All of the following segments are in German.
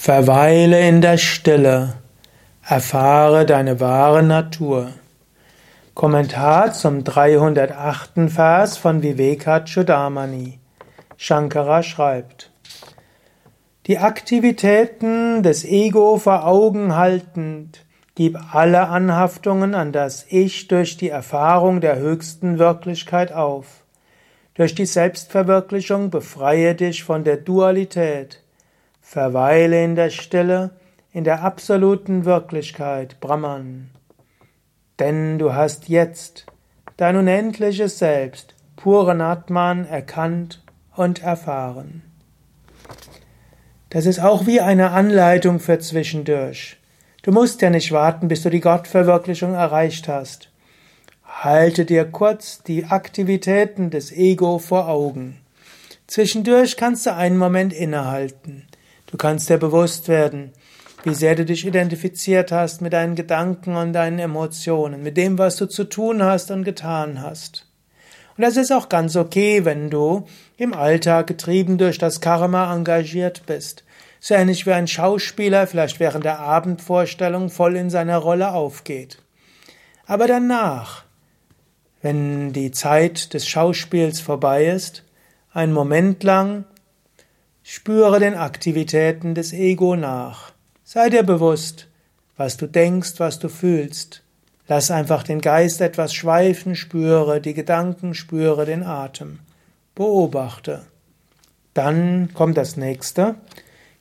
Verweile in der Stille, erfahre deine wahre Natur. Kommentar zum 308. Vers von Vivekachudamani. Shankara schreibt, die Aktivitäten des Ego vor Augen haltend, gib alle Anhaftungen an das Ich durch die Erfahrung der höchsten Wirklichkeit auf. Durch die Selbstverwirklichung befreie dich von der Dualität. Verweile in der Stille, in der absoluten Wirklichkeit, Brahman. Denn du hast jetzt dein unendliches Selbst, puren Atman, erkannt und erfahren. Das ist auch wie eine Anleitung für zwischendurch. Du musst ja nicht warten, bis du die Gottverwirklichung erreicht hast. Halte dir kurz die Aktivitäten des Ego vor Augen. Zwischendurch kannst du einen Moment innehalten. Du kannst dir bewusst werden, wie sehr du dich identifiziert hast mit deinen Gedanken und deinen Emotionen, mit dem, was du zu tun hast und getan hast. Und das ist auch ganz okay, wenn du im Alltag getrieben durch das Karma engagiert bist. So ähnlich wie ein Schauspieler vielleicht während der Abendvorstellung voll in seiner Rolle aufgeht. Aber danach, wenn die Zeit des Schauspiels vorbei ist, ein Moment lang Spüre den Aktivitäten des Ego nach. Sei dir bewusst, was du denkst, was du fühlst. Lass einfach den Geist etwas schweifen, spüre die Gedanken, spüre den Atem. Beobachte. Dann kommt das nächste.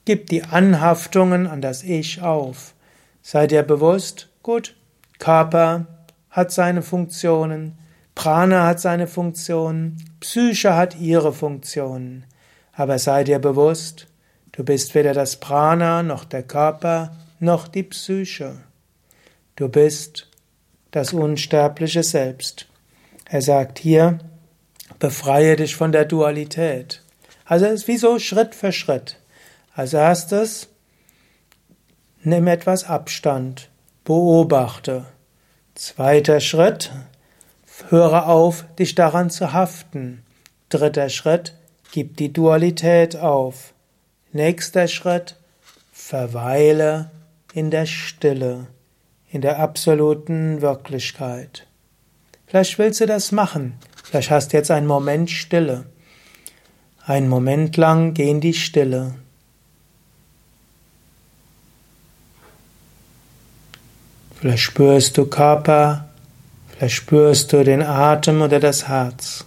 Gib die Anhaftungen an das Ich auf. Sei dir bewusst, gut, Körper hat seine Funktionen, Prana hat seine Funktionen, Psyche hat ihre Funktionen. Aber sei dir bewusst, du bist weder das Prana noch der Körper noch die Psyche. Du bist das unsterbliche Selbst. Er sagt hier, befreie dich von der Dualität. Also es ist wie so Schritt für Schritt. Als erstes, nimm etwas Abstand, beobachte. Zweiter Schritt, höre auf, dich daran zu haften. Dritter Schritt, Gib die Dualität auf. Nächster Schritt, verweile in der Stille, in der absoluten Wirklichkeit. Vielleicht willst du das machen. Vielleicht hast du jetzt einen Moment Stille. Einen Moment lang geh in die Stille. Vielleicht spürst du Körper, vielleicht spürst du den Atem oder das Herz.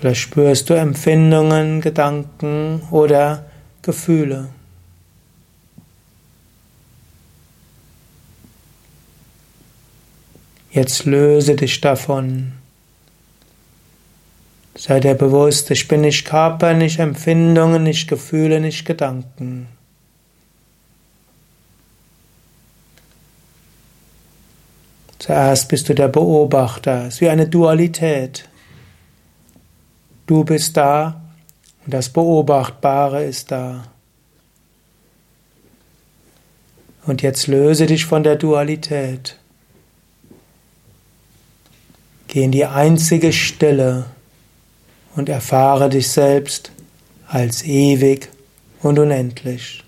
Vielleicht spürst du Empfindungen, Gedanken oder Gefühle. Jetzt löse dich davon. Sei dir bewusst, ich bin nicht Körper, nicht Empfindungen, nicht Gefühle, nicht Gedanken. Zuerst bist du der Beobachter, es ist wie eine Dualität. Du bist da und das Beobachtbare ist da. Und jetzt löse dich von der Dualität. Geh in die einzige Stille und erfahre dich selbst als ewig und unendlich.